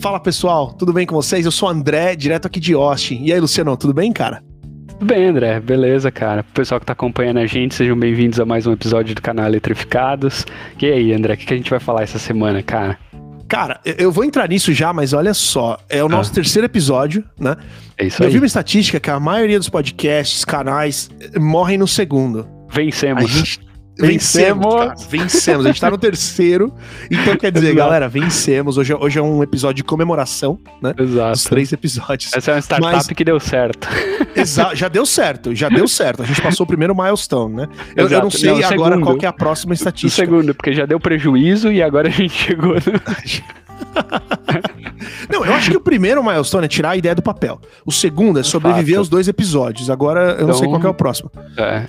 Fala pessoal, tudo bem com vocês? Eu sou o André, direto aqui de Austin. E aí, Luciano, tudo bem, cara? Tudo bem, André, beleza, cara. Pessoal que tá acompanhando a gente, sejam bem-vindos a mais um episódio do canal Eletrificados. E aí, André, o que, que a gente vai falar essa semana, cara? Cara, eu vou entrar nisso já, mas olha só, é o nosso ah. terceiro episódio, né? É isso eu aí. Eu vi uma estatística que a maioria dos podcasts, canais, morrem no segundo. Vencemos. A gente, Vencemos, cara, vencemos. A gente tá no terceiro. Então, quer dizer, Exato. galera, vencemos. Hoje, é, hoje é um episódio de comemoração, né? Exato. Os três episódios. Essa é uma startup Mas... que deu certo. Exato, já deu certo, já deu certo. A gente passou o primeiro milestone, né? Eu, eu não sei não, agora segundo. qual é a próxima estatística. O segundo, porque já deu prejuízo e agora a gente chegou. No... Não, eu acho que o primeiro milestone é tirar a ideia do papel. O segundo é sobreviver Fato. aos dois episódios. Agora eu então, não sei então, qual é o próximo. É.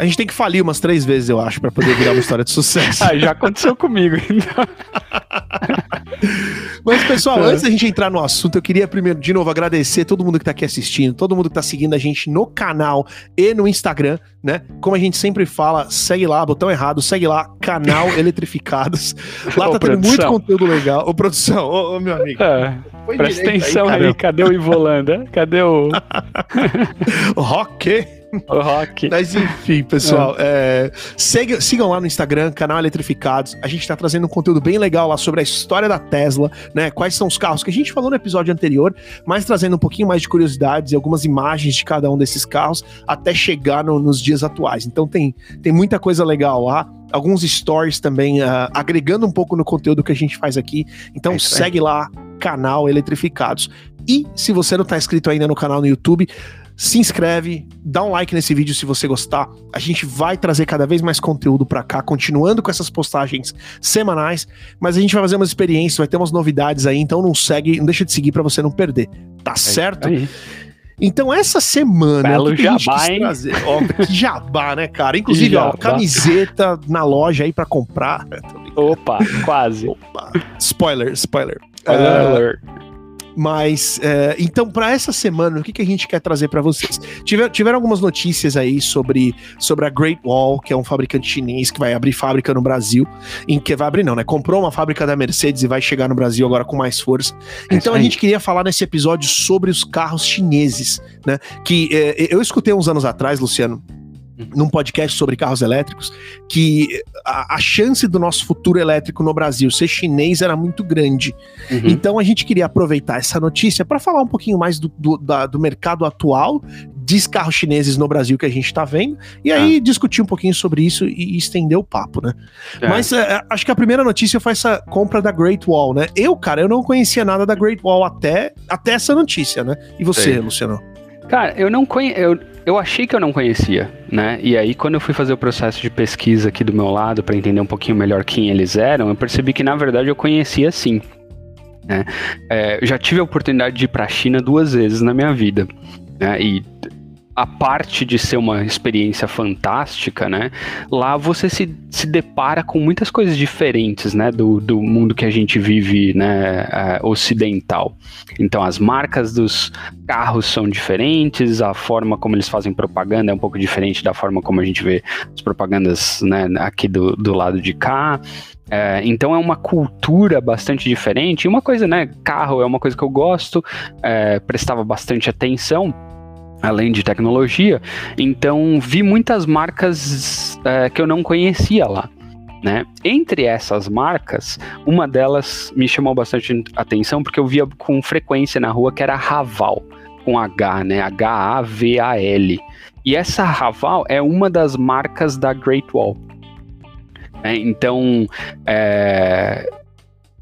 A gente tem que falir umas três vezes, eu acho, para poder virar uma história de sucesso. ah, já aconteceu comigo, então. Mas, pessoal, é. antes da gente entrar no assunto, eu queria primeiro, de novo, agradecer todo mundo que tá aqui assistindo, todo mundo que tá seguindo a gente no canal e no Instagram, né? Como a gente sempre fala, segue lá, botão errado, segue lá, canal Eletrificados. Lá ô, tá tendo muito conteúdo legal. Ô, produção, ô, ô meu amigo. É, presta atenção aí, aí, cadê o Ivolanda? Cadê o. o Rock? O rock. Mas enfim, pessoal, é. É, segue, sigam lá no Instagram, canal Eletrificados. A gente tá trazendo um conteúdo bem legal lá sobre a história da Tesla, né? Quais são os carros que a gente falou no episódio anterior, mas trazendo um pouquinho mais de curiosidades e algumas imagens de cada um desses carros até chegar no, nos dias atuais. Então tem, tem muita coisa legal lá alguns stories também, uh, agregando um pouco no conteúdo que a gente faz aqui. Então é segue lá, canal Eletrificados. E se você não está inscrito ainda no canal no YouTube, se inscreve, dá um like nesse vídeo se você gostar. A gente vai trazer cada vez mais conteúdo para cá, continuando com essas postagens semanais, mas a gente vai fazer umas experiências, vai ter umas novidades aí, então não segue, não deixa de seguir para você não perder. Tá é certo? Aí. Então, essa semana. Belo que jabá, hein? Trazer, ó, que jabá, né, cara? Inclusive, ó, camiseta na loja aí para comprar. Opa, quase. Opa. Spoiler, spoiler. Spoiler uh. Mas, é, então, para essa semana, o que, que a gente quer trazer para vocês? Tiver, tiveram algumas notícias aí sobre, sobre a Great Wall, que é um fabricante chinês que vai abrir fábrica no Brasil. Em que vai abrir, não, né? Comprou uma fábrica da Mercedes e vai chegar no Brasil agora com mais força. É então, a gente queria falar nesse episódio sobre os carros chineses, né? Que é, eu escutei uns anos atrás, Luciano, num podcast sobre carros elétricos, que a, a, chance do nosso futuro elétrico no Brasil ser chinês era muito grande. Uhum. Então a gente queria aproveitar essa notícia para falar um pouquinho mais do, do, da, do mercado atual de carros chineses no Brasil que a gente está vendo, e aí ah. discutir um pouquinho sobre isso e, e estender o papo, né? É. Mas é, acho que a primeira notícia foi essa compra da Great Wall, né? Eu, cara, eu não conhecia nada da Great Wall até, até essa notícia, né? E você, Sei. Luciano? Cara, eu não conheço. Eu, eu achei que eu não conhecia, né? E aí, quando eu fui fazer o processo de pesquisa aqui do meu lado para entender um pouquinho melhor quem eles eram, eu percebi que na verdade eu conhecia sim. Né? É, já tive a oportunidade de ir para a China duas vezes na minha vida. Né? E a parte de ser uma experiência fantástica, né? Lá você se, se depara com muitas coisas diferentes, né? Do, do mundo que a gente vive, né? Uh, ocidental. Então, as marcas dos carros são diferentes, a forma como eles fazem propaganda é um pouco diferente da forma como a gente vê as propagandas, né? Aqui do, do lado de cá. É, então é uma cultura bastante diferente. E uma coisa, né? Carro é uma coisa que eu gosto, é, prestava bastante atenção além de tecnologia. Então vi muitas marcas é, que eu não conhecia lá. Né? Entre essas marcas, uma delas me chamou bastante atenção porque eu via com frequência na rua que era Raval, com H, né? H-A-V-A-L. E essa Raval é uma das marcas da Great Wall. É, então, é,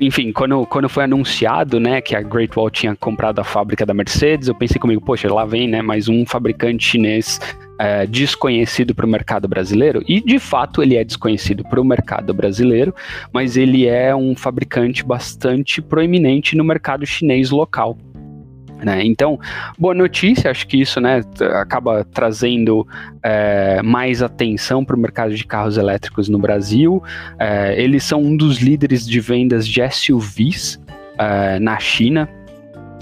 enfim, quando, quando foi anunciado, né, que a Great Wall tinha comprado a fábrica da Mercedes, eu pensei comigo, poxa, lá vem, né, mais um fabricante chinês é, desconhecido para o mercado brasileiro. E de fato ele é desconhecido para o mercado brasileiro, mas ele é um fabricante bastante proeminente no mercado chinês local. Né? Então, boa notícia, acho que isso né, acaba trazendo é, mais atenção para o mercado de carros elétricos no Brasil. É, eles são um dos líderes de vendas de SUVs é, na China.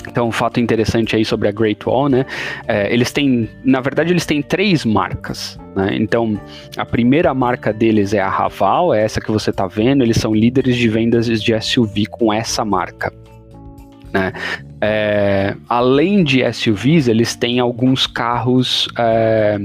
Então, um fato interessante aí sobre a Great Wall, né? É, eles têm, na verdade, eles têm três marcas. Né? Então, a primeira marca deles é a Raval, é essa que você está vendo. Eles são líderes de vendas de SUV com essa marca. Né? É, além de SUVs, eles têm alguns carros é,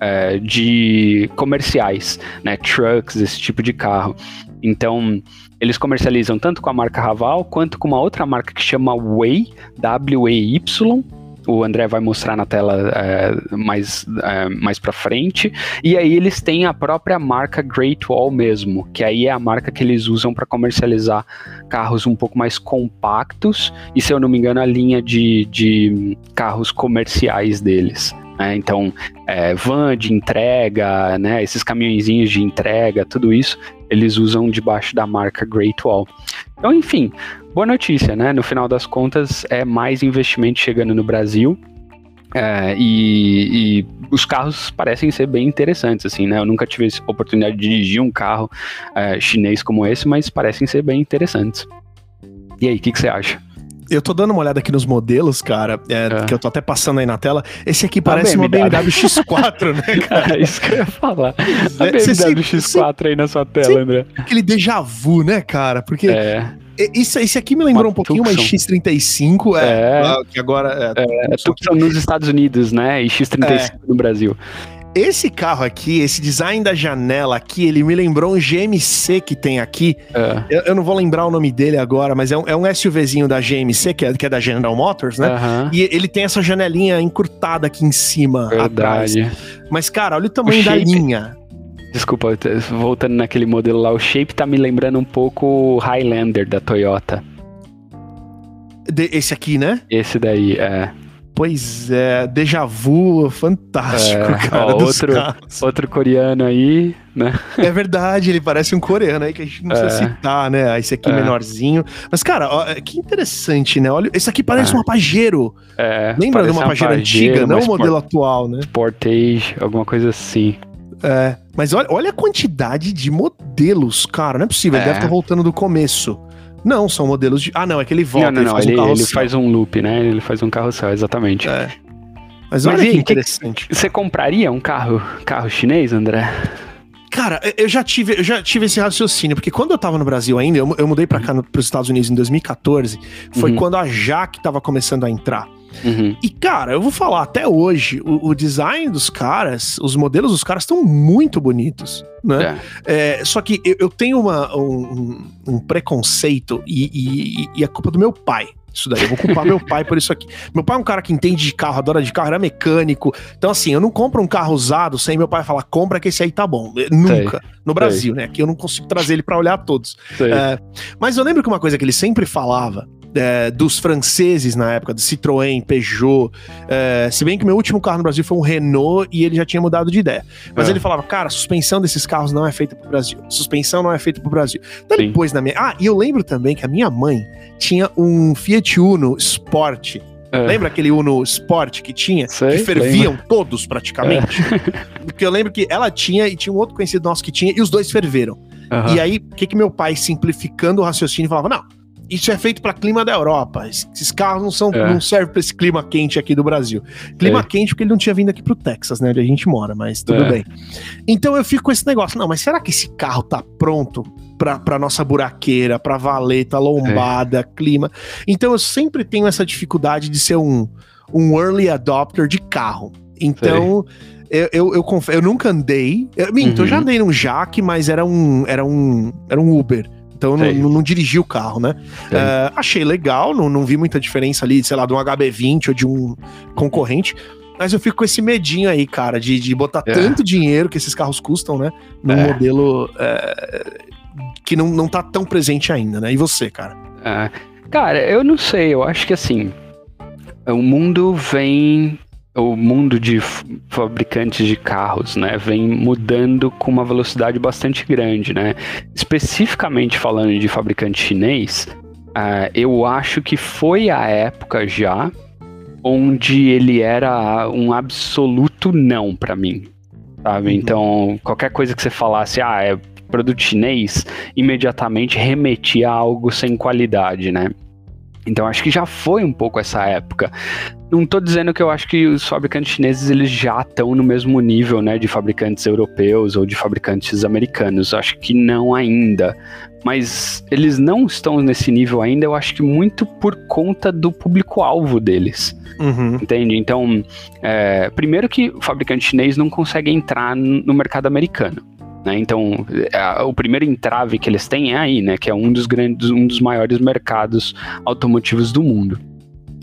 é, de comerciais, né? Trucks, esse tipo de carro. Então, eles comercializam tanto com a marca Raval quanto com uma outra marca que chama Way, W-E-Y, o André vai mostrar na tela é, mais, é, mais pra frente. E aí eles têm a própria marca Great Wall mesmo, que aí é a marca que eles usam para comercializar carros um pouco mais compactos e, se eu não me engano, a linha de, de carros comerciais deles. Né? Então, é, van de entrega, né? esses caminhõezinhos de entrega, tudo isso, eles usam debaixo da marca Great Wall. Então, enfim, boa notícia, né? No final das contas, é mais investimento chegando no Brasil. É, e, e, os carros parecem ser bem interessantes, assim, né? Eu nunca tive a oportunidade de dirigir um carro é, chinês como esse, mas parecem ser bem interessantes. E aí, o que, que você acha? Eu tô dando uma olhada aqui nos modelos, cara, é, é. que eu tô até passando aí na tela. Esse aqui parece uma BMW X4, né, cara? É isso que eu ia falar. A BMW X4 aí na sua tela, André. Aquele déjà vu, né, cara? Porque é. Esse, esse aqui me lembrou uma um pouquinho uma X35, é, é, que agora é, é, é nos Estados Unidos, né? E X35 é. no Brasil. Esse carro aqui, esse design da janela aqui, ele me lembrou um GMC que tem aqui. É. Eu, eu, não vou lembrar o nome dele agora, mas é um, é um SUVzinho da GMC, que é, que é da General Motors, né? E ele tem essa janelinha encurtada aqui em cima, Verdade. atrás. Mas, cara, olha o tamanho o da linha. Desculpa, voltando naquele modelo lá, o shape tá me lembrando um pouco o Highlander da Toyota. De, esse aqui, né? Esse daí, é. Pois é, déjà vu fantástico, é, cara. Ó, outro, outro coreano aí, né? É verdade, ele parece um coreano aí que a gente não é. precisa citar, né? Esse aqui é. menorzinho. Mas, cara, ó, que interessante, né? Olha, esse aqui parece é. um Pajero. É, Lembra de uma Pajero antiga, não o modelo atual, né? Sportage, alguma coisa assim. É, mas olha, olha a quantidade de modelos, cara. Não é possível, ele deve estar é. tá voltando do começo. Não, são modelos de. Ah, não, é que ele volta. Não, não, não. Ele, faz, um ele faz um loop, né? Ele faz um carrossel, exatamente. É. Mas olha Mas, que interessante. Que, você compraria um carro, carro chinês, André? Cara, eu já tive, eu já tive esse raciocínio, porque quando eu tava no Brasil ainda, eu, eu mudei para cá para os Estados Unidos em 2014, foi uhum. quando a Jaque tava começando a entrar. Uhum. E, cara, eu vou falar, até hoje, o, o design dos caras, os modelos dos caras estão muito bonitos, né? É. É, só que eu, eu tenho uma, um, um preconceito e, e, e é culpa do meu pai. Isso daí, eu vou culpar meu pai por isso aqui. Meu pai é um cara que entende de carro, adora de carro, era mecânico. Então, assim, eu não compro um carro usado sem meu pai falar, compra que esse aí tá bom. Nunca. Sei. No Brasil, Sei. né? Aqui eu não consigo trazer ele para olhar todos. É, mas eu lembro que uma coisa que ele sempre falava é, dos franceses na época, do Citroën, Peugeot. É, se bem que meu último carro no Brasil foi um Renault e ele já tinha mudado de ideia. Mas é. ele falava, cara, a suspensão desses carros não é feita pro Brasil. A suspensão não é feita pro Brasil. Então depois na minha. Ah, e eu lembro também que a minha mãe tinha um Fiat Uno Sport. É. Lembra aquele Uno Sport que tinha? Sei, que ferviam lembra. todos praticamente? É. Porque eu lembro que ela tinha e tinha um outro conhecido nosso que tinha e os dois ferveram. Uhum. E aí, o que, que meu pai, simplificando o raciocínio, falava: não, isso é feito para clima da Europa. Esses carros não, são, é. não servem para esse clima quente aqui do Brasil. Clima é. quente porque ele não tinha vindo aqui pro Texas, né? Onde a gente mora, mas tudo é. bem. Então eu fico com esse negócio. Não, mas será que esse carro tá pronto pra, pra nossa buraqueira, pra valeta, lombada, é. clima? Então eu sempre tenho essa dificuldade de ser um, um early adopter de carro. Então. Eu, eu, eu, confesso, eu nunca andei. Eu, minto, uhum. eu já uhum. andei num Jaque, mas era um, era um, era um Uber. Então não, não, não, dirigi o carro, né? Uh, achei legal, não, não vi muita diferença ali, sei lá, de um HB20 ou de um concorrente. Mas eu fico com esse medinho aí, cara, de, de botar é. tanto dinheiro que esses carros custam, né? Num é. modelo é, que não, não tá tão presente ainda, né? E você, cara? É. Cara, eu não sei, eu acho que assim. O mundo vem o mundo de fabricantes de carros, né, vem mudando com uma velocidade bastante grande, né? Especificamente falando de fabricante chinês, uh, eu acho que foi a época já onde ele era um absoluto não para mim, sabe? Uhum. Então, qualquer coisa que você falasse, ah, é produto chinês, imediatamente remetia a algo sem qualidade, né? Então acho que já foi um pouco essa época. Não estou dizendo que eu acho que os fabricantes chineses eles já estão no mesmo nível, né, de fabricantes europeus ou de fabricantes americanos. Acho que não ainda. Mas eles não estão nesse nível ainda, eu acho que muito por conta do público-alvo deles. Uhum. Entende? Então, é, primeiro que o fabricante chinês não consegue entrar no mercado americano. Né? Então, a, o primeiro entrave que eles têm é aí, né? Que é um dos grandes, um dos maiores mercados automotivos do mundo.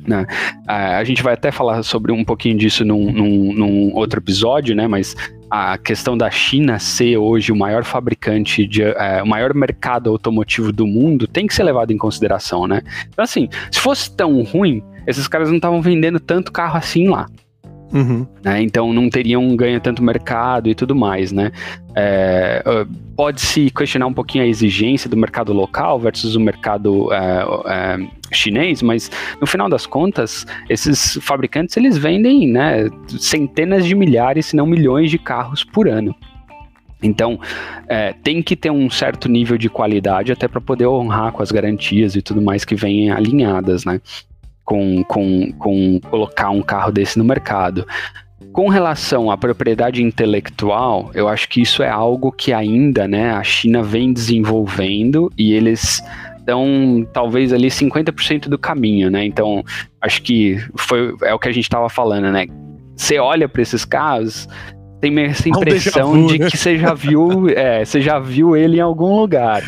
Né? A, a gente vai até falar sobre um pouquinho disso num, num, num outro episódio, né? Mas a questão da China ser hoje o maior fabricante, de, é, o maior mercado automotivo do mundo tem que ser levado em consideração, né? Então, assim, se fosse tão ruim, esses caras não estavam vendendo tanto carro assim lá. Uhum. Né? Então não teriam ganho tanto mercado e tudo mais, né? É, Pode-se questionar um pouquinho a exigência do mercado local versus o mercado é, é, chinês, mas no final das contas, esses fabricantes eles vendem né, centenas de milhares, se não milhões de carros por ano. Então, é, tem que ter um certo nível de qualidade até para poder honrar com as garantias e tudo mais que vêm alinhadas, né? Com, com, com colocar um carro desse no mercado. Com relação à propriedade intelectual, eu acho que isso é algo que ainda né, a China vem desenvolvendo e eles estão talvez ali 50% do caminho, né? Então, acho que foi é o que a gente estava falando, né? Você olha para esses carros, tem essa impressão vu, de né? que você já viu, é, você já viu ele em algum lugar,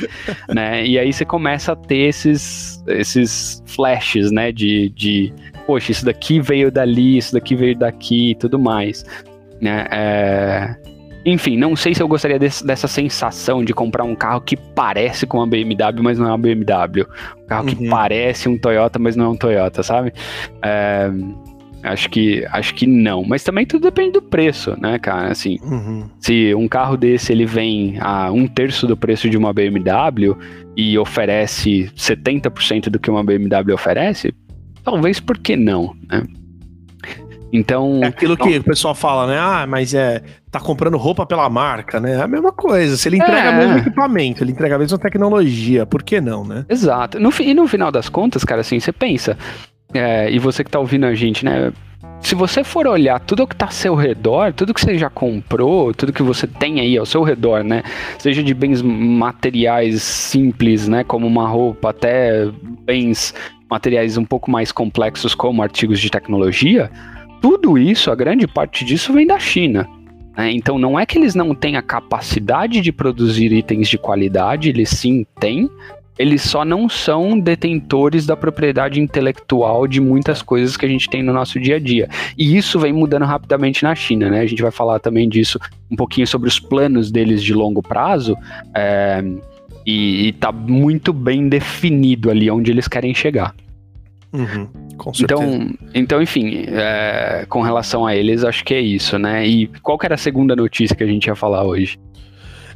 né? E aí você começa a ter esses, esses flashes, né? De, de, poxa, isso daqui veio dali, isso daqui veio daqui e tudo mais, né? É... Enfim, não sei se eu gostaria desse, dessa sensação de comprar um carro que parece com uma BMW, mas não é uma BMW. Um carro uhum. que parece um Toyota, mas não é um Toyota, sabe? É... Acho que, acho que não. Mas também tudo depende do preço, né, cara? Assim, uhum. se um carro desse ele vem a um terço do preço de uma BMW e oferece 70% do que uma BMW oferece, talvez por que não, né? Então. É aquilo que o pessoal fala, né? Ah, mas é. Tá comprando roupa pela marca, né? É a mesma coisa. Se ele entrega é. o mesmo equipamento, ele entrega a mesma tecnologia, por que não, né? Exato. No, e no final das contas, cara, assim, você pensa. É, e você que está ouvindo a gente, né? Se você for olhar tudo o que está ao seu redor, tudo que você já comprou, tudo que você tem aí ao seu redor, né? Seja de bens materiais simples, né? Como uma roupa, até bens materiais um pouco mais complexos, como artigos de tecnologia, tudo isso, a grande parte disso vem da China. Né? Então não é que eles não têm a capacidade de produzir itens de qualidade, eles sim têm, eles só não são detentores da propriedade intelectual de muitas coisas que a gente tem no nosso dia a dia. E isso vem mudando rapidamente na China, né? A gente vai falar também disso um pouquinho sobre os planos deles de longo prazo. É, e, está muito bem definido ali onde eles querem chegar. Uhum, com certeza. Então, então enfim, é, com relação a eles, acho que é isso, né? E qual que era a segunda notícia que a gente ia falar hoje?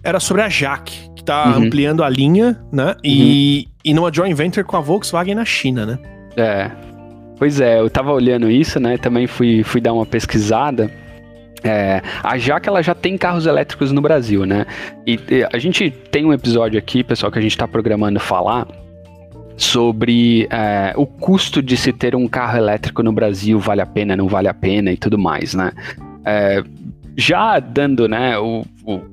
Era sobre a Jaque, que tá uhum. ampliando a linha, né? Uhum. E, e numa joint venture com a Volkswagen na China, né? É. Pois é, eu tava olhando isso, né? Também fui, fui dar uma pesquisada. É, a Jaque ela já tem carros elétricos no Brasil, né? E, e a gente tem um episódio aqui, pessoal, que a gente está programando falar sobre é, o custo de se ter um carro elétrico no Brasil, vale a pena, não vale a pena e tudo mais, né? É, já dando né, o,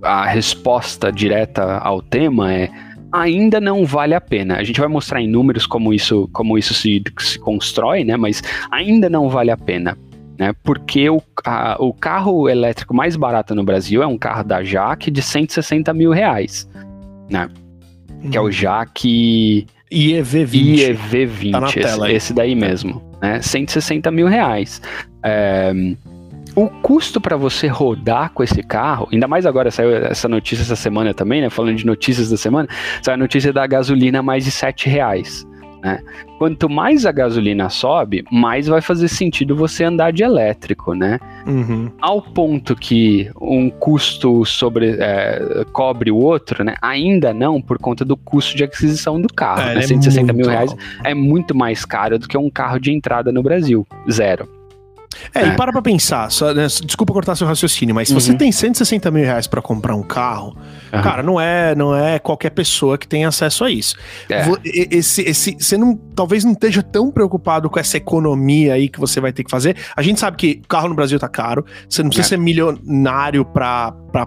a resposta direta ao tema é ainda não vale a pena. A gente vai mostrar em números como isso, como isso se, se constrói, né? Mas ainda não vale a pena. Né, porque o, a, o carro elétrico mais barato no Brasil é um carro da Jaque de 160 mil reais. Né? Que é o hum. Jaque IEV20. IEV20, tá esse, esse, daí mesmo. Né? 160 mil reais. É, o custo para você rodar com esse carro, ainda mais agora saiu essa notícia essa semana também, né? Falando de notícias da semana, saiu a notícia da gasolina mais de 7 reais. Né? Quanto mais a gasolina sobe, mais vai fazer sentido você andar de elétrico, né? Uhum. Ao ponto que um custo sobre é, cobre o outro, né? Ainda não por conta do custo de aquisição do carro. É, né? 160 é mil reais é muito mais caro do que um carro de entrada no Brasil, zero. É, é, e para pra pensar, só, né, desculpa cortar seu raciocínio, mas se uhum. você tem 160 mil reais pra comprar um carro, uhum. cara, não é, não é qualquer pessoa que tem acesso a isso. É. Esse, esse, você não, talvez não esteja tão preocupado com essa economia aí que você vai ter que fazer. A gente sabe que carro no Brasil tá caro, você não precisa é. ser milionário pra, pra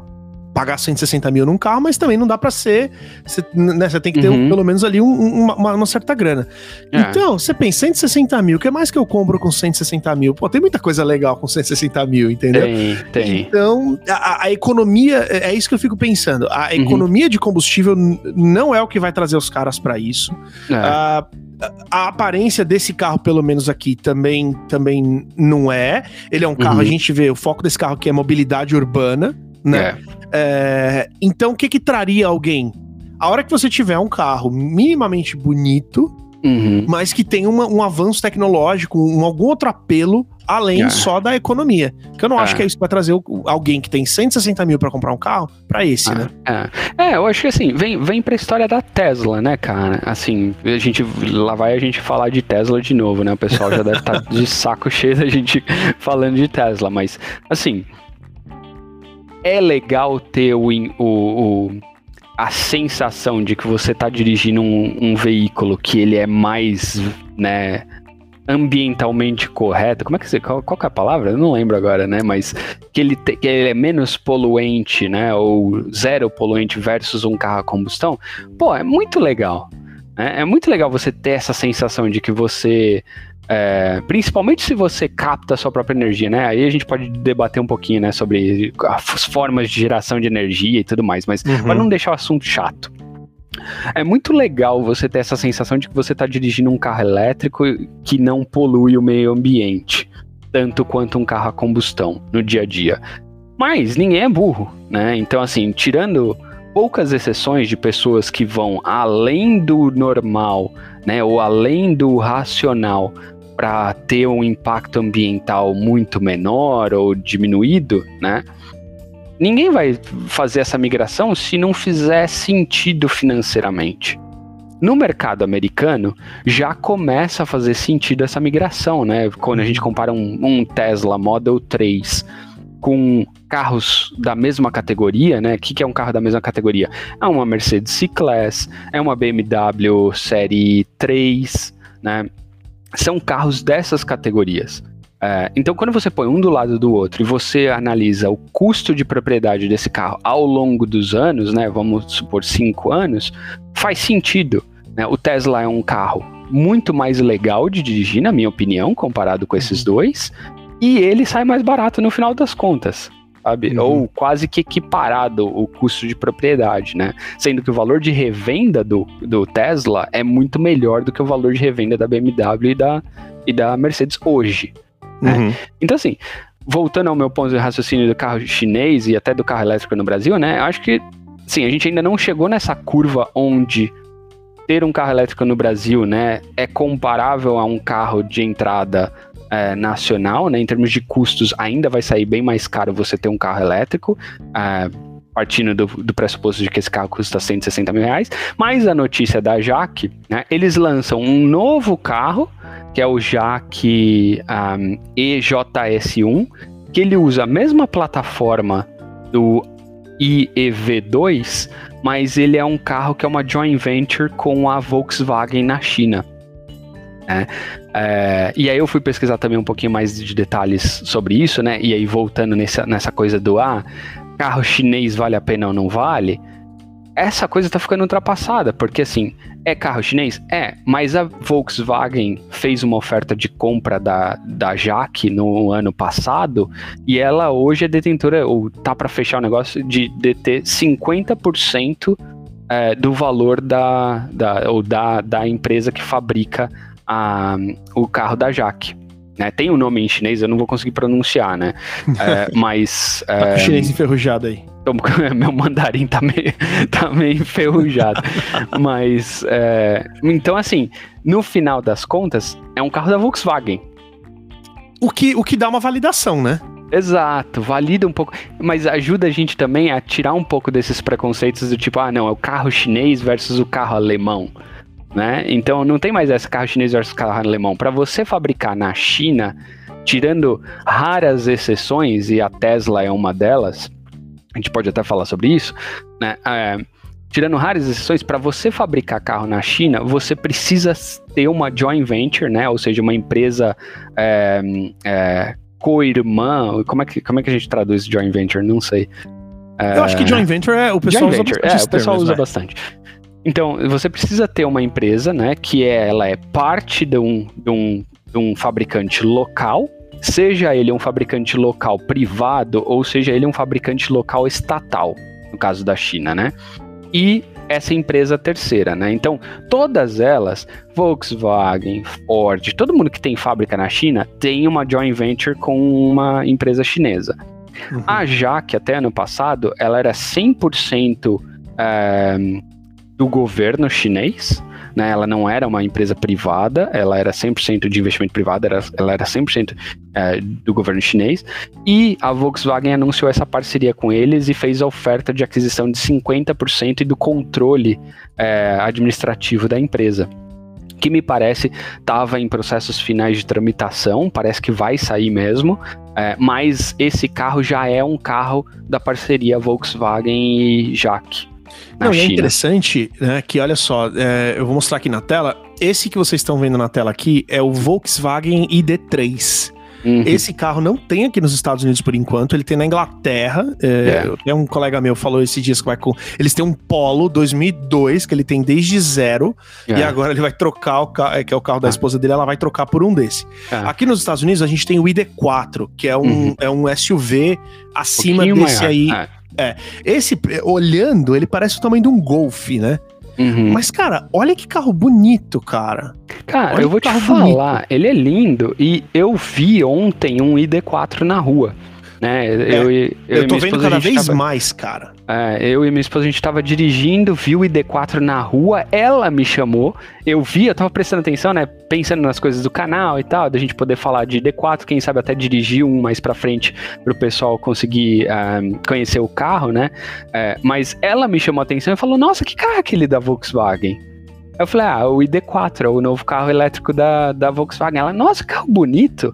pagar 160 mil num carro, mas também não dá para ser. Você, né, você tem que ter uhum. um, pelo menos ali um, uma, uma, certa grana. É. Então, você pensa, 160 mil, o que mais que eu compro com 160 mil? Pô, tem muita coisa legal com 160 mil, entendeu? Tem, tem. Então, a, a economia, é, é isso que eu fico pensando. A uhum. economia de combustível não é o que vai trazer os caras para isso. É. a aparência desse carro, pelo menos aqui, também, também não é. Ele é um carro, uhum. a gente vê, o foco desse carro aqui é mobilidade urbana né? É. É, então, o que que traria alguém? A hora que você tiver um carro minimamente bonito, uhum. mas que tem uma, um avanço tecnológico, um, algum outro apelo além é. só da economia. Que eu não acho é. que é isso que vai trazer alguém que tem 160 mil para comprar um carro para esse, é. né? É. é, eu acho que assim, vem, vem pra história da Tesla, né, cara? Assim, a gente lá vai a gente falar de Tesla de novo, né? O pessoal já deve estar tá de saco cheio da gente falando de Tesla, mas assim, é legal ter o, o, o a sensação de que você está dirigindo um, um, veículo que ele é mais, né, ambientalmente correto. Como é que você, qual, qual é a palavra? Eu não lembro agora, né, mas que ele, te, que ele é menos poluente, né, ou zero poluente versus um carro a combustão. Pô, é muito legal. Né? É muito legal você ter essa sensação de que você é, principalmente se você capta a sua própria energia, né? Aí a gente pode debater um pouquinho, né, sobre as formas de geração de energia e tudo mais, mas uhum. para não deixar o assunto chato. É muito legal você ter essa sensação de que você está dirigindo um carro elétrico que não polui o meio ambiente, tanto quanto um carro a combustão no dia a dia. Mas ninguém é burro, né? Então, assim, tirando poucas exceções de pessoas que vão além do normal, né, ou além do racional para ter um impacto ambiental muito menor ou diminuído, né? Ninguém vai fazer essa migração se não fizer sentido financeiramente. No mercado americano, já começa a fazer sentido essa migração, né? Quando a gente compara um, um Tesla Model 3 com carros da mesma categoria, né? O que, que é um carro da mesma categoria? É uma Mercedes C-Class, é uma BMW Série 3, né? São carros dessas categorias. É, então, quando você põe um do lado do outro e você analisa o custo de propriedade desse carro ao longo dos anos, né, vamos supor cinco anos, faz sentido. Né? O Tesla é um carro muito mais legal de dirigir, na minha opinião, comparado com esses uhum. dois, e ele sai mais barato no final das contas sabe? Uhum. Ou quase que equiparado o custo de propriedade, né? Sendo que o valor de revenda do, do Tesla é muito melhor do que o valor de revenda da BMW e da, e da Mercedes hoje. Né? Uhum. Então, assim, voltando ao meu ponto de raciocínio do carro chinês e até do carro elétrico no Brasil, né? Acho que, sim, a gente ainda não chegou nessa curva onde ter um carro elétrico no Brasil, né, é comparável a um carro de entrada é, nacional, né? Em termos de custos, ainda vai sair bem mais caro você ter um carro elétrico. É, partindo do, do, pressuposto de que esse carro custa 160 mil reais. Mas a notícia da Jaque, né, eles lançam um novo carro, que é o Jaque um, EJS1, que ele usa a mesma plataforma do IEV2, mas ele é um carro que é uma joint venture com a Volkswagen na China. É, é, e aí eu fui pesquisar também um pouquinho mais de detalhes sobre isso, né? E aí voltando nessa, nessa coisa do ah, carro chinês vale a pena ou não vale? Essa coisa tá ficando ultrapassada, porque assim, é carro chinês? É, mas a Volkswagen fez uma oferta de compra da, da Jaque no ano passado e ela hoje é detentora, ou tá para fechar o negócio de deter 50% é, do valor da, da, ou da, da empresa que fabrica a, o carro da Jaque. Né? Tem um nome em chinês, eu não vou conseguir pronunciar, né? É, mas. Tá é, chinês enferrujado aí. Meu mandarim tá meio, tá meio enferrujado. mas. É, então, assim, no final das contas, é um carro da Volkswagen. O que, o que dá uma validação, né? Exato, valida um pouco, mas ajuda a gente também a tirar um pouco desses preconceitos do tipo, ah, não, é o carro chinês versus o carro alemão. Né? Então não tem mais essa carro chinês versus carro alemão. Para você fabricar na China, tirando raras exceções, e a Tesla é uma delas, a gente pode até falar sobre isso, né? É, tirando raras exceções, para você fabricar carro na China, você precisa ter uma joint venture, né? Ou seja, uma empresa é, é, co-irmã. Como, é que, como é que a gente traduz joint venture? Não sei. É... Eu acho que joint venture é o pessoal usa venture, bastante. É, o pessoal termos, usa né? bastante. Então, você precisa ter uma empresa, né? Que é, ela é parte de um, de um, de um fabricante local, seja ele um fabricante local privado ou seja ele um fabricante local estatal, no caso da China, né? E essa empresa terceira, né? Então, todas elas, Volkswagen, Ford, todo mundo que tem fábrica na China tem uma joint venture com uma empresa chinesa. Uhum. A Jaque, até ano passado, ela era 100% é, do governo chinês, né? Ela não era uma empresa privada, ela era 100% de investimento privado, era, ela era 100% é, do governo chinês. E a Volkswagen anunciou essa parceria com eles e fez a oferta de aquisição de 50% e do controle é, administrativo da empresa. Que me parece estava em processos finais de tramitação, parece que vai sair mesmo, é, mas esse carro já é um carro da parceria Volkswagen e Jaque. Não, e é China. interessante, né, que olha só, é, eu vou mostrar aqui na tela. Esse que vocês estão vendo na tela aqui é o Volkswagen ID3. Uhum. Esse carro não tem aqui nos Estados Unidos por enquanto, ele tem na Inglaterra. É, É. um colega meu falou esses dias que vai com. Eles têm um Polo 2002 que ele tem desde zero É. e agora ele vai trocar o carro, que é o carro da Ah. esposa dele, ela vai trocar por um desse. É. Aqui nos Estados Unidos a gente tem o ID4, que é um, Uhum. é um SUV acima Pouquinho desse maior. aí. É. Esse, olhando, ele parece o tamanho de um Golf, né? Uhum. Mas, cara, olha que carro bonito, cara. Cara, olha eu vou te falar, ele é lindo e eu vi ontem um ID4 na rua. Né? Eu, e- eu, Eu, tô vendo cada vez tava- mais, cara. É, eu e minha esposa, a gente tava dirigindo, viu o ID4 na rua, ela me chamou, eu vi, eu tava prestando atenção, né, pensando nas coisas do canal e tal, da gente poder falar de ID4, quem sabe até dirigir um mais pra frente pro pessoal conseguir ah, conhecer o carro, né, É, mas ela me chamou a atenção e falou, nossa, que carro é aquele da Volkswagen? Eu falei, ah, o ID4, é o novo carro elétrico da, da Volkswagen. Ela, nossa, que carro bonito.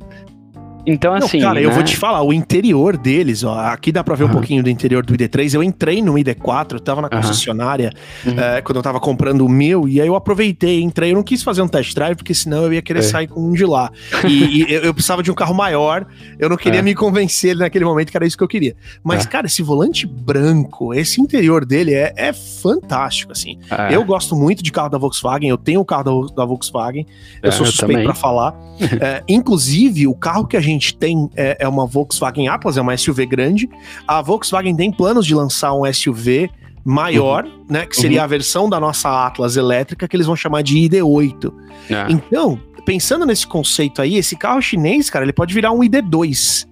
Então, Não, assim. cara, eu né, vou te falar, o interior deles, ó, aqui dá pra ver um Aham. pouquinho do interior do ID3. Eu entrei no ID4, eu tava na concessionária Uhum. é, quando eu tava comprando o meu, e aí eu aproveitei, entrei. Eu não quis fazer um test drive, porque senão eu ia querer É. sair com um de lá. E, e eu, eu precisava de um carro maior, eu não queria É. me convencer naquele momento que era isso que eu queria. Mas, É. cara, esse volante branco, esse interior dele é, é fantástico, assim. é, Eu gosto muito de carro da Volkswagen, eu tenho o carro da, da Volkswagen, eu sou suspeito pra falar. É, inclusive, o carro que a gente tem é, é uma Volkswagen Atlas, é uma SUV grande. A Volkswagen tem planos de lançar um SUV maior, Uhum. né? Que seria a versão da nossa Atlas elétrica, que eles vão chamar de ID8. É. Então, pensando nesse conceito aí, esse carro chinês, cara, ele pode virar um ID2.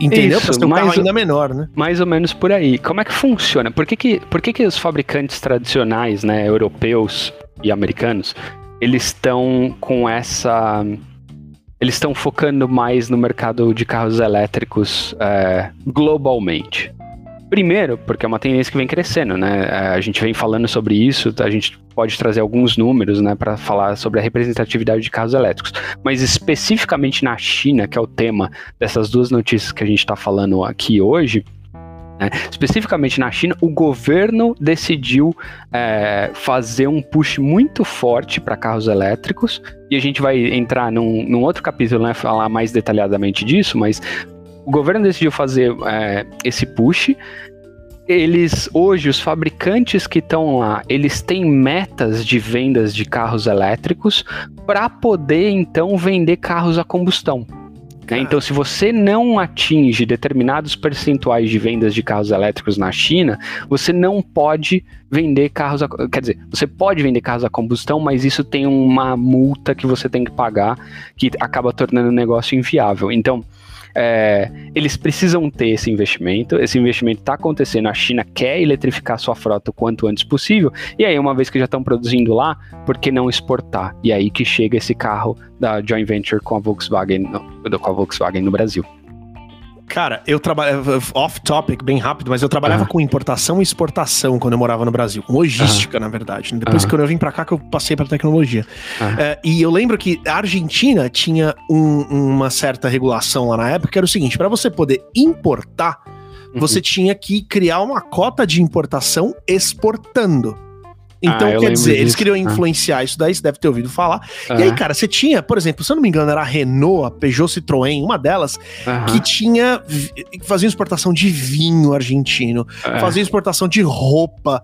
Entendeu? Isso, pra um carro mas- ainda menor, né? Mais ou menos por aí. Como é que funciona? Por que, que, por que, que os fabricantes tradicionais, né, europeus e americanos, eles estão com essa. Eles estão focando mais no mercado de carros elétricos é, globalmente. Primeiro, porque é uma tendência que vem crescendo, né? É, A gente vem falando sobre isso, a gente pode trazer alguns números, né, para falar sobre a representatividade de carros elétricos. Mas especificamente na China, que é o tema dessas duas notícias que a gente está falando aqui hoje, né, especificamente na China, o governo decidiu é, fazer um push muito forte para carros elétricos. E a gente vai entrar num, num outro capítulo, né, falar mais detalhadamente disso, mas o governo decidiu fazer é, esse push. Eles, hoje, os fabricantes que estão lá, eles têm metas de vendas de carros elétricos para poder então vender carros a combustão. Né? Então, se você não atinge determinados percentuais de vendas de carros elétricos na China, você não pode vender carros a, quer dizer, você pode vender carros a combustão, mas isso tem uma multa que você tem que pagar que acaba tornando o negócio inviável. Então, é, eles precisam ter esse investimento. Esse investimento está acontecendo. A China quer eletrificar sua frota o quanto antes possível. E aí, uma vez que já estão produzindo lá, por que não exportar? E aí que chega esse carro da joint venture com a Volkswagen, com a Volkswagen no Brasil. Cara, eu trabalhava off topic, bem rápido, mas eu trabalhava com importação e exportação quando eu morava no Brasil, com logística, na verdade. Depois que eu vim para cá que eu passei para tecnologia. É, e eu lembro que a Argentina tinha um, uma certa regulação lá na época, que era o seguinte: para você poder importar, uhum. você tinha que criar uma cota de importação exportando. Então, ah, quer dizer, disso. eles queriam ah. influenciar ah. isso daí, você deve ter ouvido falar. Ah. E aí, cara, você tinha, por exemplo, se eu não me engano, era a Renault, a Peugeot Citroën, uma delas, que tinha. fazia exportação de vinho argentino, é. fazia exportação de roupa,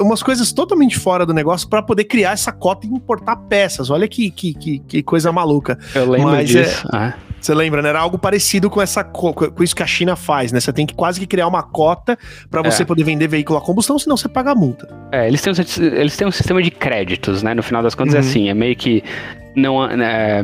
umas coisas totalmente fora do negócio para poder criar essa cota e importar peças. Olha que, que, que, que coisa maluca. Eu lembro Mas, é disso. É, você lembra, né? Era algo parecido com essa com isso que a China faz, né? Você tem que quase que criar uma cota para você é. poder vender veículo a combustão, senão você paga multa. É, eles têm, um, eles têm um sistema de créditos, né? No final das contas é uhum. é assim, é meio que não é,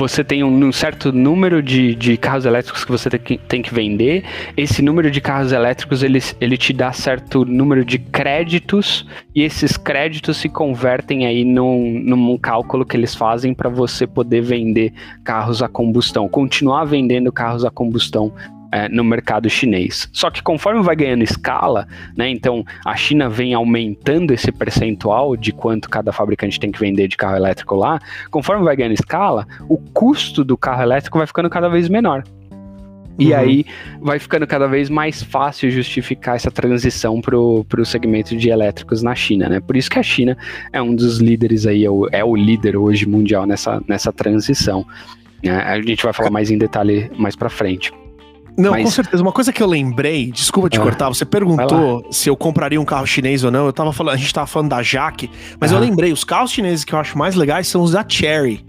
você tem um, um certo número de, de, carros elétricos que você tem que, tem que, vender. Esse número de carros elétricos ele, ele te dá certo número de créditos e esses créditos se convertem aí num, num cálculo que eles fazem para você poder vender carros a combustão, continuar vendendo carros a combustão é, no mercado chinês. Só que conforme vai ganhando escala, né, então a China vem aumentando esse percentual de quanto cada fabricante tem que vender de carro elétrico lá, conforme vai ganhando escala, o custo do carro elétrico vai ficando cada vez menor. E uhum. aí vai ficando cada vez mais fácil justificar essa transição para o segmento de elétricos na China, né? Por isso que a China é um dos líderes aí, é o, é o líder hoje mundial nessa, nessa transição. Né? A gente vai falar mais em detalhe mais para frente. Não, Mas... com certeza. Uma coisa que eu lembrei, desculpa te ah, cortar, você perguntou se eu compraria um carro chinês ou não. Eu tava falando, a gente tava falando da Jaque, mas ah. eu lembrei, os carros chineses que eu acho mais legais são os da Cherry,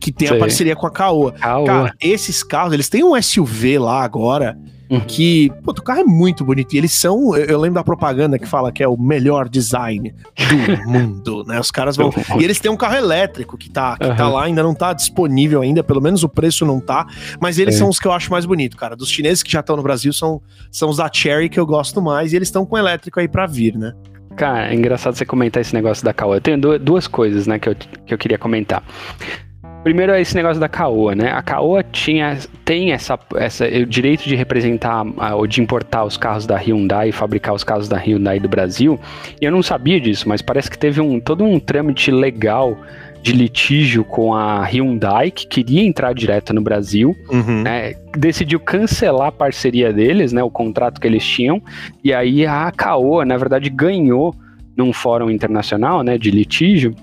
que tem Sei. a parceria com a Caoa. Caoa. Cara, esses carros, eles têm um SUV lá agora Uhum. Que, pô, o carro é muito bonito. E eles são, eu lembro da propaganda que fala que é o melhor design do mundo, né? Os caras vão. e eles têm um carro elétrico que tá, que uhum. tá lá, ainda não tá disponível ainda, pelo menos o preço não tá. Mas eles é. são os que eu acho mais bonito, cara. Dos chineses que já estão no Brasil, são, são os da Cherry que eu gosto mais. E eles estão com elétrico aí para vir, né? Cara, é engraçado você comentar esse negócio da Caoa. Eu tenho duas coisas, né, que eu, que eu queria comentar. Primeiro é esse negócio da Caoa, né? A Caoa tinha, tem essa, essa, o direito de representar ou de importar os carros da Hyundai e fabricar os carros da Hyundai do Brasil. E eu não sabia disso, mas parece que teve um, todo um trâmite legal de litígio com a Hyundai, que queria entrar direto no Brasil, uhum. né, decidiu cancelar a parceria deles, né, o contrato que eles tinham, e aí a Caoa, na verdade, ganhou num fórum internacional né, de litígio,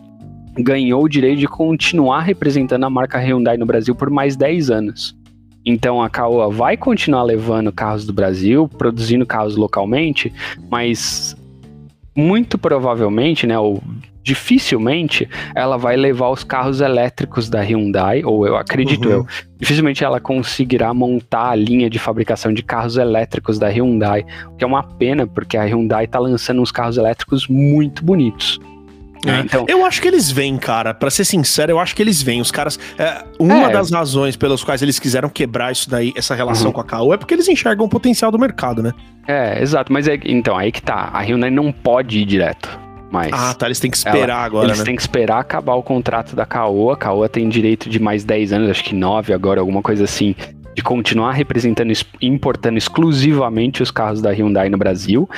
ganhou o direito de continuar representando a marca Hyundai no Brasil por mais 10 anos. Então a Caoa vai continuar levando carros do Brasil, produzindo carros localmente, mas muito provavelmente, né, ou dificilmente ela vai levar os carros elétricos da Hyundai, ou eu acredito uhum. eu, dificilmente ela conseguirá montar a linha de fabricação de carros elétricos da Hyundai, o que é uma pena, porque a Hyundai está lançando uns carros elétricos muito bonitos. É. Então, eu acho que eles vêm, cara. Para ser sincero, eu acho que eles vêm. Os caras. É, uma é. das razões pelas quais eles quiseram quebrar isso daí, essa relação uhum. com a Caoa, é porque eles enxergam o potencial do mercado, né? É, exato. Mas é, então, aí que tá. A Hyundai não pode ir direto. Mas ah, tá. Eles têm que esperar ela, agora. Eles né? têm que esperar acabar o contrato da Caoa. A Caoa tem direito de mais 10 anos, acho que 9 agora, alguma coisa assim, de continuar representando, importando exclusivamente os carros da Hyundai no Brasil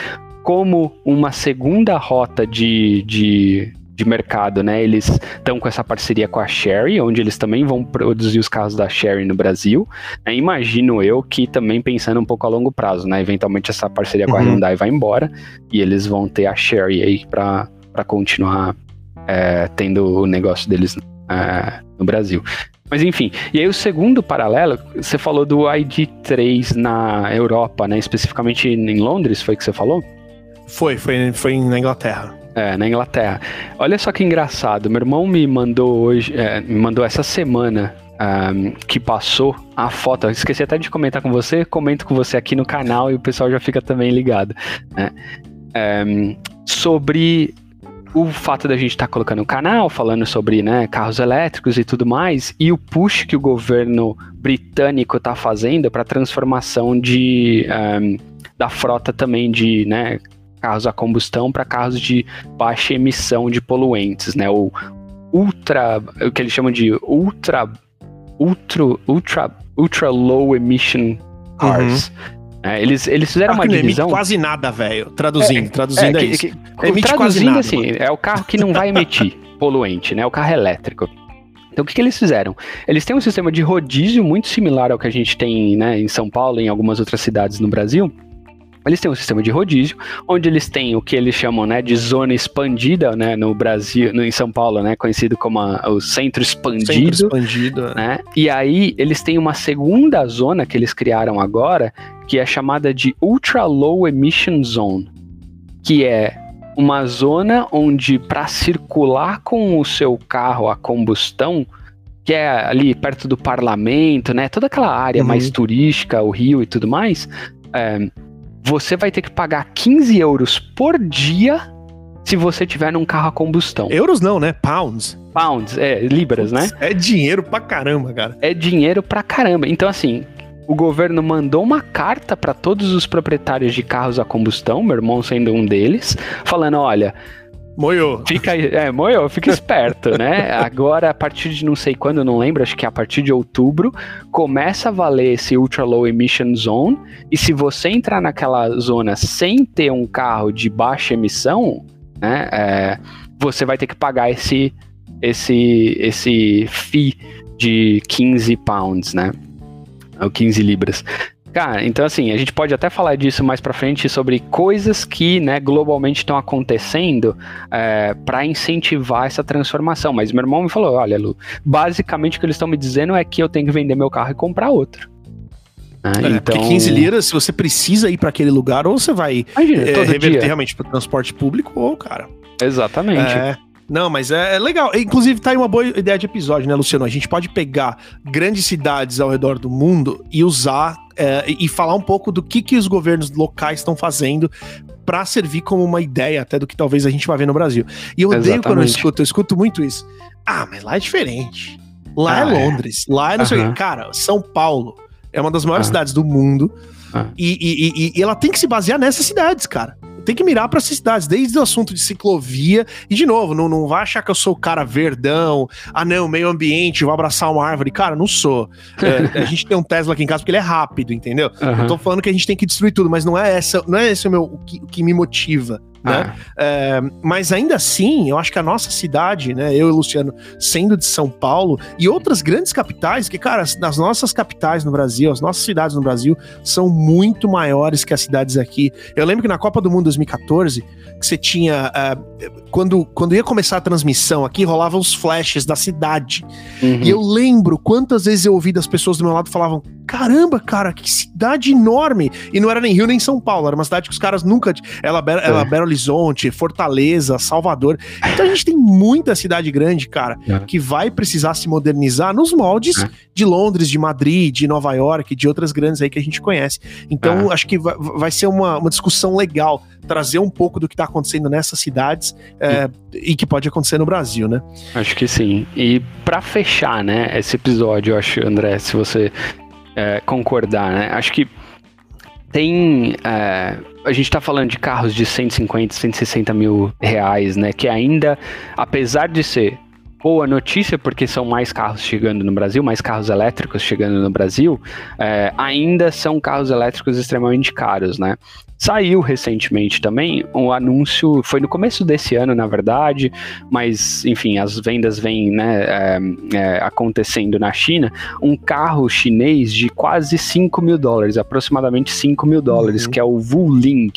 como uma segunda rota de, de, de mercado, né? Eles estão com essa parceria com a Sherry, onde eles também vão produzir os carros da Sherry no Brasil. É, imagino eu que também pensando um pouco a longo prazo, né? Eventualmente essa parceria com a uhum. Hyundai vai embora e eles vão ter a Sherry aí para continuar é, tendo o negócio deles é, no Brasil. Mas enfim, e aí o segundo paralelo, você falou do ID3 na Europa, né? Especificamente em Londres, foi que você falou? Foi, foi, foi na Inglaterra. É, na Inglaterra. Olha só que engraçado. Meu irmão me mandou hoje, é, me mandou essa semana um, que passou a foto. Eu esqueci até de comentar com você, comento com você aqui no canal e o pessoal já fica também ligado. Né? Um, sobre o fato da gente estar tá colocando o canal, falando sobre né, carros elétricos e tudo mais, e o push que o governo britânico está fazendo para a transformação de, um, da frota também de né, carros a combustão para carros de baixa emissão de poluentes, né? O ultra, o que eles chamam de ultra ultra ultra ultra low emission cars. Uhum. É, eles, eles fizeram uma divisão. Emite quase nada, velho. Traduzindo, é, traduzindo é, é, isso. Que, emite traduzindo nada, assim, mano. é o carro que não vai emitir poluente, né? O carro elétrico. Então, o que, que, eles fizeram? Eles têm um sistema de rodízio muito similar ao que a gente tem né, em São Paulo e em algumas outras cidades no Brasil, eles têm um sistema de rodízio, onde eles têm o que eles chamam né, de zona expandida, né, no Brasil, no, em São Paulo, né, conhecido como a, o centro expandido. Centro expandido. É. Né? E aí eles têm uma segunda zona que eles criaram agora, que é chamada de Ultra Low Emission Zone, que é uma zona onde para circular com o seu carro a combustão, que é ali perto do parlamento, né, toda aquela área uhum. mais turística, o Rio e tudo mais, é, você vai ter que pagar 15 euros por dia se você tiver num carro a combustão. Euros não, né? Pounds. Pounds, é, libras, né? É dinheiro pra caramba, cara. É dinheiro pra caramba. Então, assim, o governo mandou uma carta para todos os proprietários de carros a combustão, meu irmão sendo um deles, falando: olha, Moiou. Fica, é, moiou, fica esperto, né? Agora, a partir de não sei quando, não lembro, acho que é a partir de outubro, começa a valer esse Ultra Low Emission Zone. E se você entrar naquela zona sem ter um carro de baixa emissão, né? É, você vai ter que pagar esse, esse, esse fee de 15 pounds, né? Ou 15 libras. Cara, então assim, a gente pode até falar disso mais para frente sobre coisas que, né, globalmente estão acontecendo é, para incentivar essa transformação. Mas meu irmão me falou, olha, Lu, basicamente o que eles estão me dizendo é que eu tenho que vender meu carro e comprar outro. Ah, é, então... Porque 15 liras, se você precisa ir para aquele lugar, ou você vai Imagina, é, reverter dia. realmente para transporte público, ou, cara. Exatamente. É, não, mas é, é, legal. Inclusive, tá aí uma boa ideia de episódio, né, Luciano? A gente pode pegar grandes cidades ao redor do mundo e usar é, e falar um pouco do que, que os governos locais estão fazendo para servir como uma ideia até do que talvez a gente vai ver no Brasil. E eu odeio Exatamente. quando eu escuto, eu escuto muito isso. Ah, mas lá é diferente. Lá é ah, é Londres, é. lá é não sei o Cara, São Paulo é uma das maiores cidades do mundo. E, e, e, e ela tem que se basear nessas cidades, cara tem que mirar para essas cidades, desde o assunto de ciclovia. E, de novo, não, não vai achar que eu sou o cara verdão, ah, não, meio ambiente, vou abraçar uma árvore. Cara, não sou. É, a gente tem um Tesla aqui em casa porque ele é rápido, entendeu? Uhum. Eu tô falando que a gente tem que destruir tudo, mas não é essa, não é esse o meu o que, o que me motiva né? Ah. É, mas ainda assim, eu acho que a nossa cidade, né, eu e o Luciano, sendo de São Paulo e outras grandes capitais, que, cara, as nossas capitais no Brasil, as nossas cidades no Brasil são muito maiores que as cidades aqui. Eu lembro que na Copa do Mundo 2014, que você tinha. Uh, quando, quando ia começar a transmissão aqui, rolavam os flashes da cidade. Uhum. E eu lembro quantas vezes eu ouvi das pessoas do meu lado falavam: caramba, cara, que cidade enorme! E não era nem Rio nem São Paulo, era uma cidade que os caras nunca. Ela, ela é. Belo Horizonte, Fortaleza, Salvador. Então a gente tem muita cidade grande, cara, é. que vai precisar se modernizar nos moldes é. de Londres, de Madrid, de Nova York, de outras grandes aí que a gente conhece. Então é. acho que vai, vai ser uma, uma discussão legal trazer um pouco do que está acontecendo nessas cidades é, e que pode acontecer no Brasil, né? Acho que sim. E para fechar, né, esse episódio, eu acho, André, se você é, concordar, né? Acho que tem. É, a gente está falando de carros de 150, 160 mil reais, né? Que ainda, apesar de ser boa notícia, porque são mais carros chegando no Brasil, mais carros elétricos chegando no Brasil, é, ainda são carros elétricos extremamente caros, né? Saiu recentemente também um anúncio, foi no começo desse ano, na verdade, mas enfim, as vendas vêm né, é, é, acontecendo na China. Um carro chinês de quase 5 mil dólares, aproximadamente 5 mil dólares, uhum. que é o Wuling.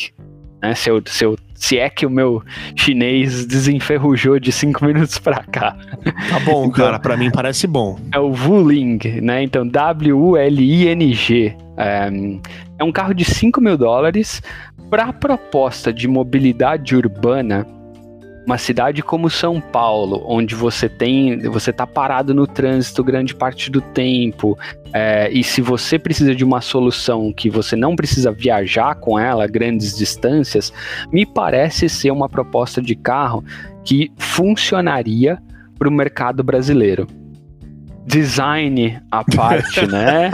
Né, se, eu, se, eu, se é que o meu chinês desenferrujou de 5 minutos para cá. Tá bom, então, cara, para mim parece bom. É o Wuling, né? Então, W-U-L-I-N-G. É, é um carro de 5 mil dólares. Para a proposta de mobilidade urbana, uma cidade como São Paulo, onde você tem, você está parado no trânsito grande parte do tempo, é, e se você precisa de uma solução que você não precisa viajar com ela grandes distâncias, me parece ser uma proposta de carro que funcionaria para o mercado brasileiro. Design à parte, né?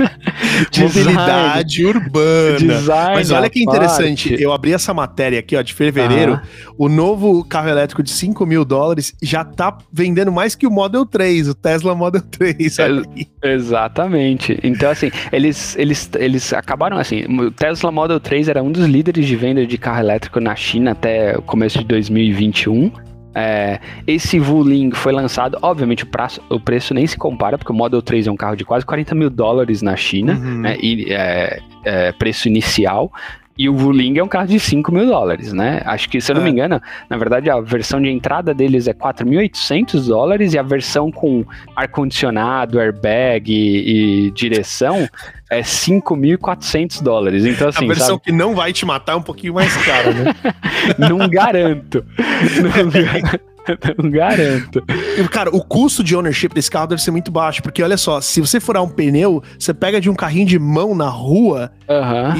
Mobilidade urbana. Design Mas olha que interessante, parte. eu abri essa matéria aqui, ó, de fevereiro. Aham. O novo carro elétrico de 5 mil dólares já tá vendendo mais que o Model 3, o Tesla Model 3. olha aí. Exatamente. Então, assim, eles, eles, eles acabaram assim. O Tesla Model 3 era um dos líderes de venda de carro elétrico na China até o começo de 2021. É, esse Wuling foi lançado, obviamente o, prazo- o preço nem se compara, porque o Model 3 é um carro de quase 40 mil dólares na China, Uhum. né, e, é, é, preço inicial. E o Wuling é um carro de 5 mil dólares, né? Acho que, se eu não É. me engano, na verdade a versão de entrada deles é 4.800 dólares e a versão com ar-condicionado, airbag e, e direção é 5.400 dólares. Então, A assim, versão sabe? que não vai te matar é um pouquinho mais cara, né? Não garanto. Não, ga- não garanto. Cara, o custo de ownership desse carro deve ser muito baixo, porque olha só, se você furar um pneu, você pega de um carrinho de mão na rua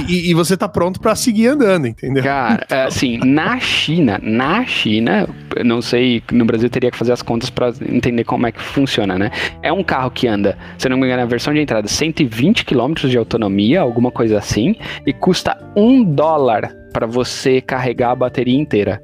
e, e- você tá pronto pra seguir andando, entendeu? Cara, é, assim, na China, na China, não sei, no Brasil teria que fazer as contas pra entender como é que funciona, né? É um carro que anda, se não me engano, a versão de entrada 120 km de autonomia, alguma coisa assim, e custa um dólar pra você carregar a bateria inteira.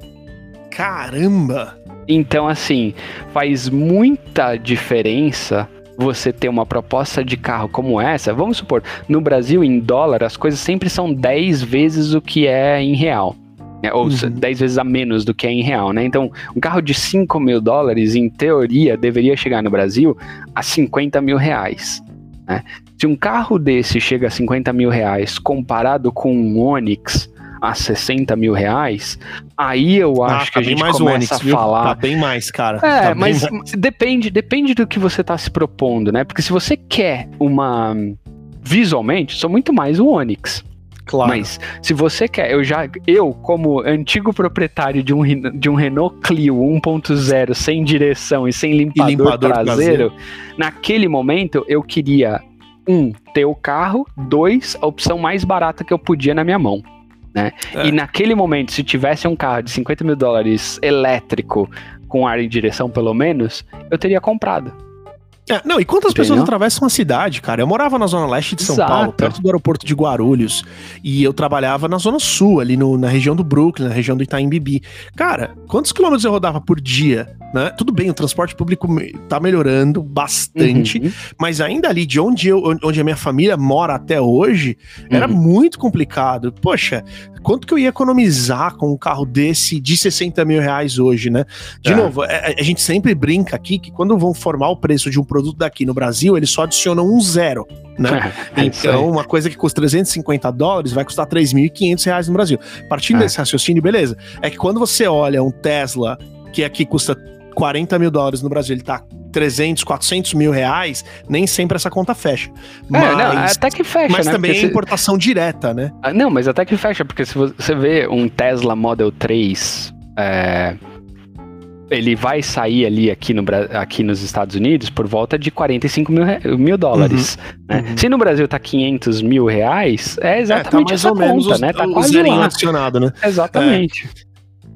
Caramba! Então, assim, faz muita diferença você ter uma proposta de carro como essa. Vamos supor, no Brasil, em dólar, as coisas sempre são 10 vezes o que é em real. né? Ou Uhum. 10 vezes a menos do que é em real, né? Então, um carro de 5 mil dólares, em teoria, deveria chegar no Brasil a 50 mil reais. né? Se um carro desse chega a 50 mil reais comparado com um Onix a 60 mil reais, aí eu acho que a tá bem gente mais o começa Onix, a falar. Tá bem mais, cara. É, Tá mas mais. depende, depende do que você está se propondo, né? Porque se você quer uma. Visualmente, sou muito mais o Onix. Claro. Mas se você quer, eu já. Eu, como antigo proprietário de um, de um Renault Clio 1.0 sem direção e sem limpador, limpador traseiro, naquele momento eu queria, um, ter o carro, dois, a opção mais barata que eu podia na minha mão. Né? É. E naquele momento, se tivesse um carro de 50 mil dólares elétrico, com ar em direção pelo menos, eu teria comprado. É, não, e quantas pessoas Entendeu? atravessam a cidade, cara? Eu morava na zona leste de São Exato. Paulo, perto do aeroporto de Guarulhos, e eu trabalhava na zona sul, ali no- na região do Brooklyn, na região do Itaim Bibi. Cara, quantos quilômetros eu rodava por dia, né? Tudo bem, o transporte público tá melhorando bastante, Uhum. mas ainda ali de onde eu, onde a minha família mora até hoje, era Uhum. muito complicado. Poxa, quanto que eu ia economizar com um carro desse de 60 mil reais hoje, né? De É. novo, é- a gente sempre brinca aqui que quando vão formar o preço de um produto daqui no Brasil, eles só adicionam um zero, né? É aí. Então, uma coisa que custa 350 dólares vai custar 3.500 reais no Brasil. Partindo É. desse raciocínio, beleza. É que quando você olha um Tesla que aqui custa 40 mil dólares no Brasil, ele tá 300, 400 mil reais, nem sempre essa conta fecha. É, Mas, não, até que fecha, mas né? também é importação direta, né? Ah, Não, mas até que fecha, porque se você vê um Tesla Model 3, é, ele vai sair ali aqui, no, aqui nos Estados Unidos por volta de 45 mil, mil dólares. né? uhum. Se no Brasil tá 500 mil reais, é É, tá exatamente mais essa ou menos conta, os, né? Tá o quase lá. né? Exatamente.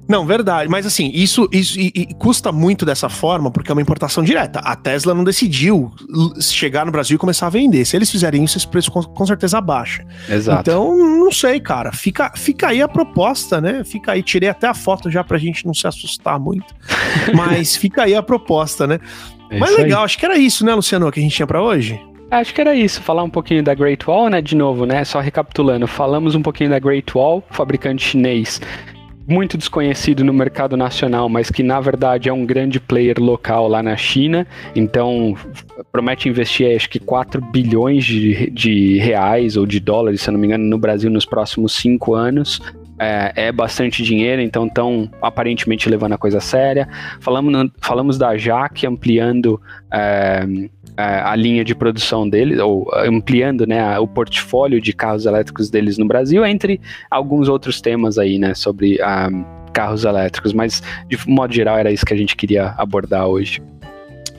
Não, verdade. Mas assim, isso, isso e- e custa muito dessa forma porque é uma importação direta. A Tesla não decidiu chegar no Brasil e começar a vender. Se eles fizerem isso, esse preço com, com certeza baixa. Exato. Então, não sei, cara. Fica, fica aí a proposta, né? Fica aí. Tirei até a foto já pra gente não se assustar muito. Mas fica aí a proposta, né? É Mas isso aí. legal, acho que era isso, né, Luciano, que a gente tinha pra hoje? Acho que era isso, falar um pouquinho da Great Wall, né? De novo, né? Só recapitulando, falamos um pouquinho da Great Wall, fabricante chinês muito desconhecido no mercado nacional, mas que na verdade é um grande player local lá na China. Então promete investir acho que 4 bilhões de, de reais ou de dólares, se eu não me engano, no Brasil nos próximos cinco anos. É, é bastante dinheiro, então estão aparentemente levando a coisa séria. Falamos, falamos da Jaque ampliando é, a linha de produção deles, ou ampliando né, a- o portfólio de carros elétricos deles no Brasil, entre alguns outros temas aí, né, sobre carros elétricos, mas de modo geral era isso que a gente queria abordar hoje.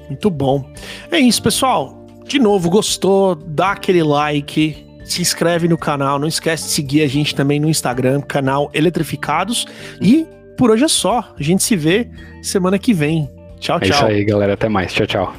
Muito bom. É isso, pessoal. De novo, gostou? Dá aquele like. Se inscreve no canal. Não esquece de seguir a gente também no Instagram, canal Eletrificados. E por hoje é só. A gente se vê semana que vem. Tchau, É isso tchau. aí, galera. Até mais. Tchau, tchau.